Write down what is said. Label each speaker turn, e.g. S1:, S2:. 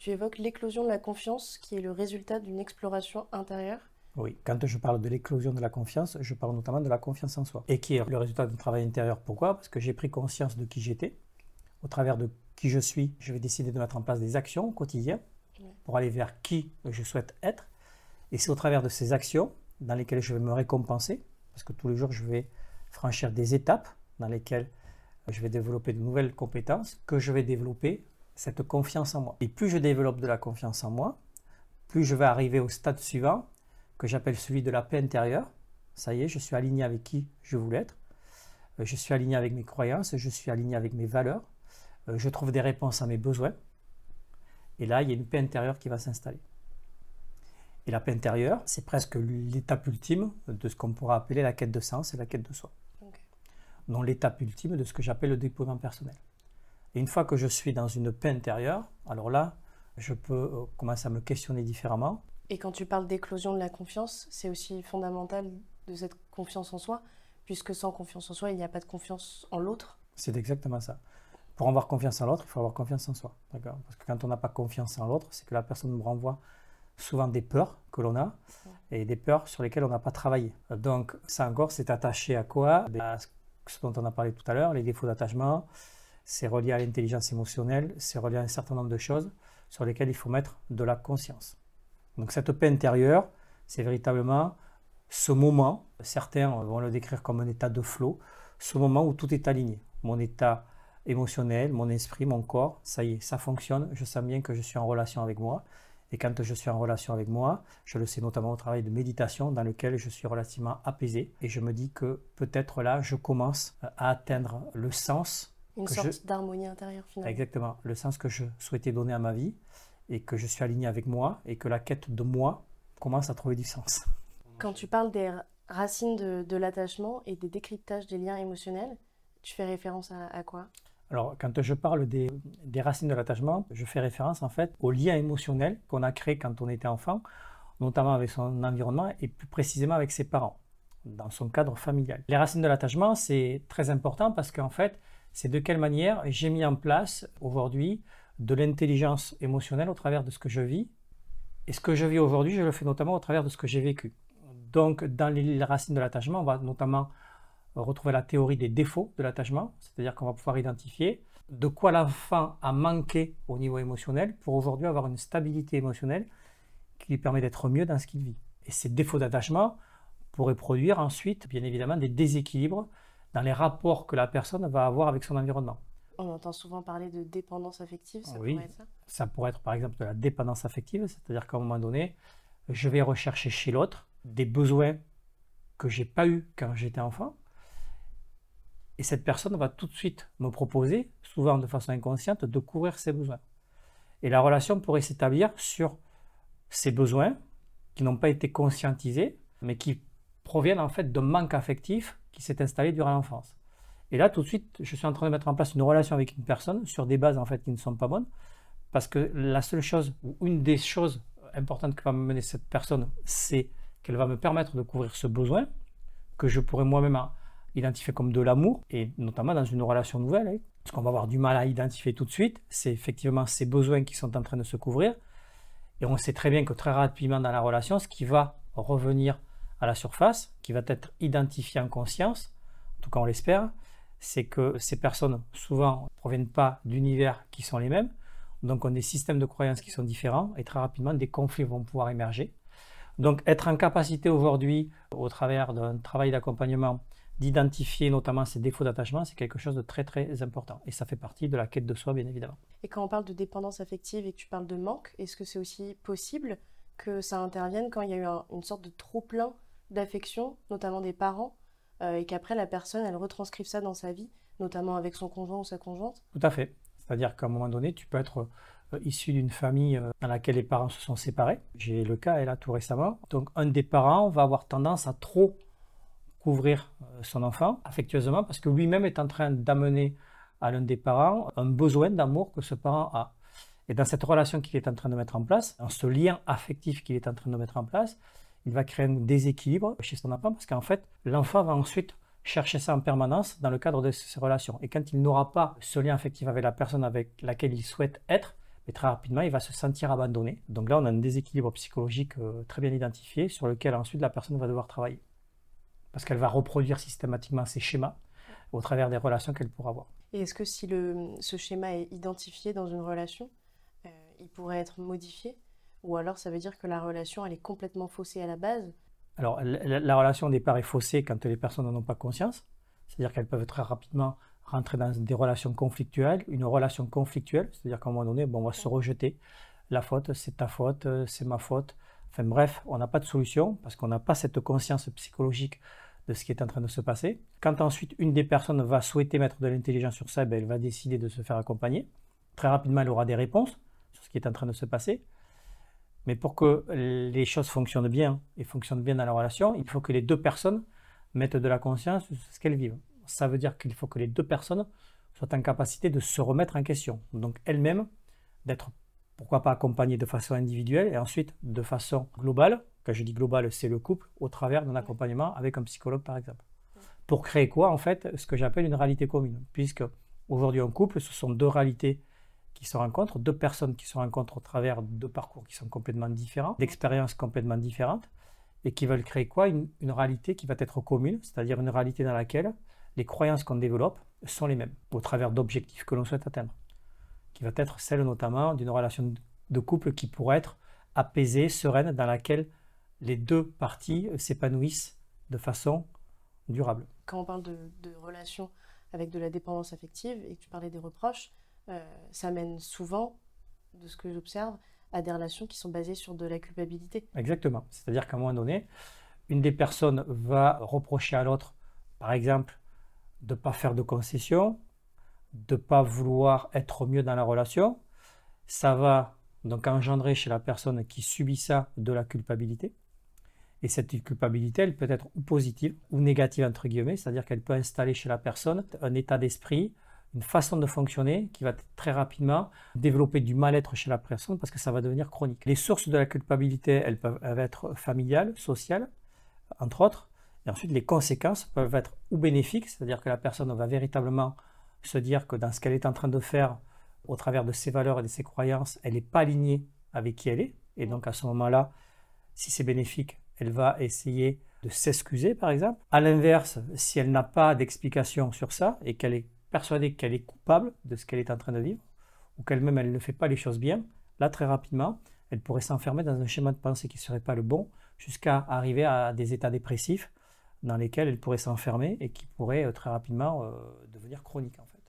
S1: Tu évoques l'éclosion de la confiance qui est le résultat d'une exploration intérieure.
S2: Oui, quand je parle de l'éclosion de la confiance, je parle notamment de la confiance en soi, et qui est le résultat d'un travail intérieur. Pourquoi? Parce que j'ai pris conscience de qui j'étais. Au travers de qui je suis, je vais décider de mettre en place des actions au quotidien pour aller vers qui je souhaite être. Et c'est au travers de ces actions dans lesquelles je vais me récompenser, parce que tous les jours, je vais franchir des étapes dans lesquelles je vais développer de nouvelles compétences, que je vais développer cette confiance en moi. Et plus je développe de la confiance en moi, plus je vais arriver au stade suivant, que j'appelle celui de la paix intérieure. Ça y est, je suis aligné avec qui je voulais être. Euh, je suis aligné avec mes croyances, je suis aligné avec mes valeurs. Euh, je trouve des réponses à mes besoins. Et là, il y a une paix intérieure qui va s'installer. Et la paix intérieure, c'est presque l'étape ultime de ce qu'on pourra appeler la quête de sens et la quête de soi. Donc l'étape ultime de ce que j'appelle le déploiement personnel. Et une fois que je suis dans une paix intérieure, alors là, je peux euh, commencer à me questionner différemment.
S1: Et quand tu parles d'éclosion de la confiance, c'est aussi fondamental de cette confiance en soi, puisque sans confiance en soi, il n'y a pas de confiance en l'autre.
S2: C'est exactement ça. Pour avoir confiance en l'autre, il faut avoir confiance en soi. Parce que quand on n'a pas confiance en l'autre, c'est que la personne nous renvoie souvent des peurs que l'on a et des peurs sur lesquelles on n'a pas travaillé. Donc, ça encore, c'est attaché à quoi? À ce dont on a parlé tout à l'heure, les défauts d'attachement, c'est relié à l'intelligence émotionnelle, c'est relié à un certain nombre de choses sur lesquelles il faut mettre de la conscience. Donc, cette paix intérieure, c'est véritablement ce moment, certains vont le décrire comme un état de flot, ce moment où tout est aligné. Mon état émotionnel, mon esprit, mon corps, ça y est, ça fonctionne, je sens bien que je suis en relation avec moi et quand je suis en relation avec moi, je le sais notamment au travail de méditation dans lequel je suis relativement apaisé et je me dis que peut-être là, je commence à atteindre le sens.
S1: Une sorte d'harmonie intérieure finalement.
S2: Exactement, le sens que je souhaitais donner à ma vie et que je suis aligné avec moi et que la quête de moi commence à trouver du sens.
S1: Quand tu parles des racines de, l'attachement et des décryptages des liens émotionnels, tu fais référence à quoi?
S2: Alors, quand je parle des, racines de l'attachement, je fais référence en fait aux liens émotionnels qu'on a créés quand on était enfant, notamment avec son environnement et plus précisément avec ses parents, dans son cadre familial. Les racines de l'attachement, c'est très important parce qu'en fait, c'est de quelle manière j'ai mis en place aujourd'hui de l'intelligence émotionnelle au travers de ce que je vis. Et ce que je vis aujourd'hui, je le fais notamment au travers de ce que j'ai vécu. Donc, dans les racines de l'attachement, on va notamment retrouver la théorie des défauts de l'attachement, c'est-à-dire qu'on va pouvoir identifier de quoi l'enfant a manqué au niveau émotionnel pour aujourd'hui avoir une stabilité émotionnelle qui lui permet d'être mieux dans ce qu'il vit. Et ces défauts d'attachement pourraient produire ensuite, bien évidemment, des déséquilibres dans les rapports que la personne va avoir avec son environnement.
S1: On entend souvent parler de dépendance affective, ça
S2: oui,
S1: pourrait être ça?
S2: Ça pourrait être par exemple de la dépendance affective, c'est-à-dire qu'à un moment donné, je vais rechercher chez l'autre des besoins que j'ai pas eu quand j'étais enfant, et cette personne va tout de suite me proposer, souvent de façon inconsciente, de couvrir ses besoins. Et la relation pourrait s'établir sur ces besoins qui n'ont pas été conscientisés, mais qui proviennent en fait d'un manque affectif qui s'est installé durant l'enfance. Et là, tout de suite, je suis en train de mettre en place une relation avec une personne sur des bases en fait qui ne sont pas bonnes, parce que la seule chose, ou une des choses importantes que va me mener cette personne, c'est qu'elle va me permettre de couvrir ce besoin que je pourrais moi-même identifié comme de l'amour, et notamment dans une relation nouvelle. Hein. Ce qu'on va avoir du mal à identifier tout de suite, c'est effectivement ces besoins qui sont en train de se couvrir. Et on sait très bien que très rapidement dans la relation, ce qui va revenir à la surface, qui va être identifié en conscience, en tout cas on l'espère, c'est que ces personnes souvent ne proviennent pas d'univers qui sont les mêmes, donc ont des systèmes de croyances qui sont différents, et très rapidement des conflits vont pouvoir émerger. Donc être en capacité aujourd'hui, au travers d'un travail d'accompagnement, d'identifier notamment ces défauts d'attachement, c'est quelque chose de très très important. Et ça fait partie de la quête de soi, bien évidemment.
S1: Et quand on parle de dépendance affective et que tu parles de manque, est-ce que c'est aussi possible que ça intervienne quand il y a eu une sorte de trop-plein d'affection, notamment des parents, euh, et qu'après la personne, elle retranscrive ça dans sa vie, notamment avec son conjoint ou sa conjointe
S2: Tout à fait. C'est-à-dire qu'à un moment donné, tu peux être euh, issu d'une famille euh, dans laquelle les parents se sont séparés. J'ai le cas, et là, tout récemment. Donc, un des parents va avoir tendance à trop couvrir son enfant affectueusement parce que lui-même est en train d'amener à l'un des parents un besoin d'amour que ce parent a. Et dans cette relation qu'il est en train de mettre en place, dans ce lien affectif qu'il est en train de mettre en place, il va créer un déséquilibre chez son enfant parce qu'en fait, l'enfant va ensuite chercher ça en permanence dans le cadre de ces relations. Et quand il n'aura pas ce lien affectif avec la personne avec laquelle il souhaite être, et très rapidement, il va se sentir abandonné. Donc là, on a un déséquilibre psychologique euh, très bien identifié sur lequel ensuite la personne va devoir travailler. Parce qu'elle va reproduire systématiquement ces schémas au travers des relations qu'elle pourra avoir.
S1: Et est-ce que si le, ce schéma est identifié dans une relation, euh, il pourrait être modifié? Ou alors ça veut dire que la relation, elle est complètement faussée à la base?
S2: Alors la, la relation au départ est faussée quand les personnes n'en ont pas conscience. C'est-à-dire qu'elles peuvent très rapidement rentrer dans des relations conflictuelles, une relation conflictuelle, c'est-à-dire qu'à un moment donné, bon, on va se rejeter. La faute, c'est ta faute, euh, c'est ma faute. Enfin bref, on n'a pas de solution parce qu'on n'a pas cette conscience psychologique de ce qui est en train de se passer. Quand ensuite une des personnes va souhaiter mettre de l'intelligence sur ça, ben, elle va décider de se faire accompagner. Très rapidement, elle aura des réponses sur ce qui est en train de se passer. Mais pour que les choses fonctionnent bien et fonctionnent bien dans la relation, il faut que les deux personnes mettent de la conscience sur ce qu'elles vivent ça veut dire qu'il faut que les deux personnes soient en capacité de se remettre en question. Donc elles-mêmes, d'être pourquoi pas accompagnées de façon individuelle et ensuite de façon globale. Quand je dis globale, c'est le couple au travers d'un accompagnement avec un psychologue par exemple. Pour créer quoi en fait Ce que j'appelle une réalité commune. Puisque aujourd'hui un couple, ce sont deux réalités qui se rencontrent, deux personnes qui se rencontrent au travers de parcours qui sont complètement différents, d'expériences complètement différentes, et qui veulent créer quoi? Une, une réalité qui va être commune, c'est-à-dire une réalité dans laquelle les croyances qu'on développe sont les mêmes au travers d'objectifs que l'on souhaite atteindre, qui va être celle notamment d'une relation de couple qui pourrait être apaisée, sereine, dans laquelle les deux parties s'épanouissent de façon durable.
S1: Quand on parle de, de relation avec de la dépendance affective et que tu parlais des reproches, ça mène souvent, de ce que j'observe, à des relations qui sont basées sur de la culpabilité.
S2: Exactement. C'est-à-dire qu'à un moment donné, une des personnes va reprocher à l'autre, par exemple, de ne pas faire de concessions, de ne pas vouloir être mieux dans la relation. Ça va donc engendrer chez la personne qui subit ça de la culpabilité. Et cette culpabilité, elle peut être ou positive ou négative, entre guillemets, c'est-à-dire qu'elle peut installer chez la personne un état d'esprit, une façon de fonctionner qui va très rapidement développer du mal-être chez la personne parce que ça va devenir chronique. Les sources de la culpabilité, elles peuvent être familiales, sociales, entre autres, et ensuite, les conséquences peuvent être ou bénéfiques, c'est-à-dire que la personne va véritablement se dire que dans ce qu'elle est en train de faire, au travers de ses valeurs et de ses croyances, elle n'est pas alignée avec qui elle est. Et donc à ce moment-là, si c'est bénéfique, elle va essayer de s'excuser, par exemple. À l'inverse, si elle n'a pas d'explication sur ça et qu'elle est persuadée qu'elle est coupable de ce qu'elle est en train de vivre, ou qu'elle-même elle ne fait pas les choses bien, là très rapidement, elle pourrait s'enfermer dans un schéma de pensée qui ne serait pas le bon, jusqu'à arriver à des états dépressifs dans lesquels elle pourrait s'enfermer et qui pourrait euh, très rapidement euh, devenir chronique.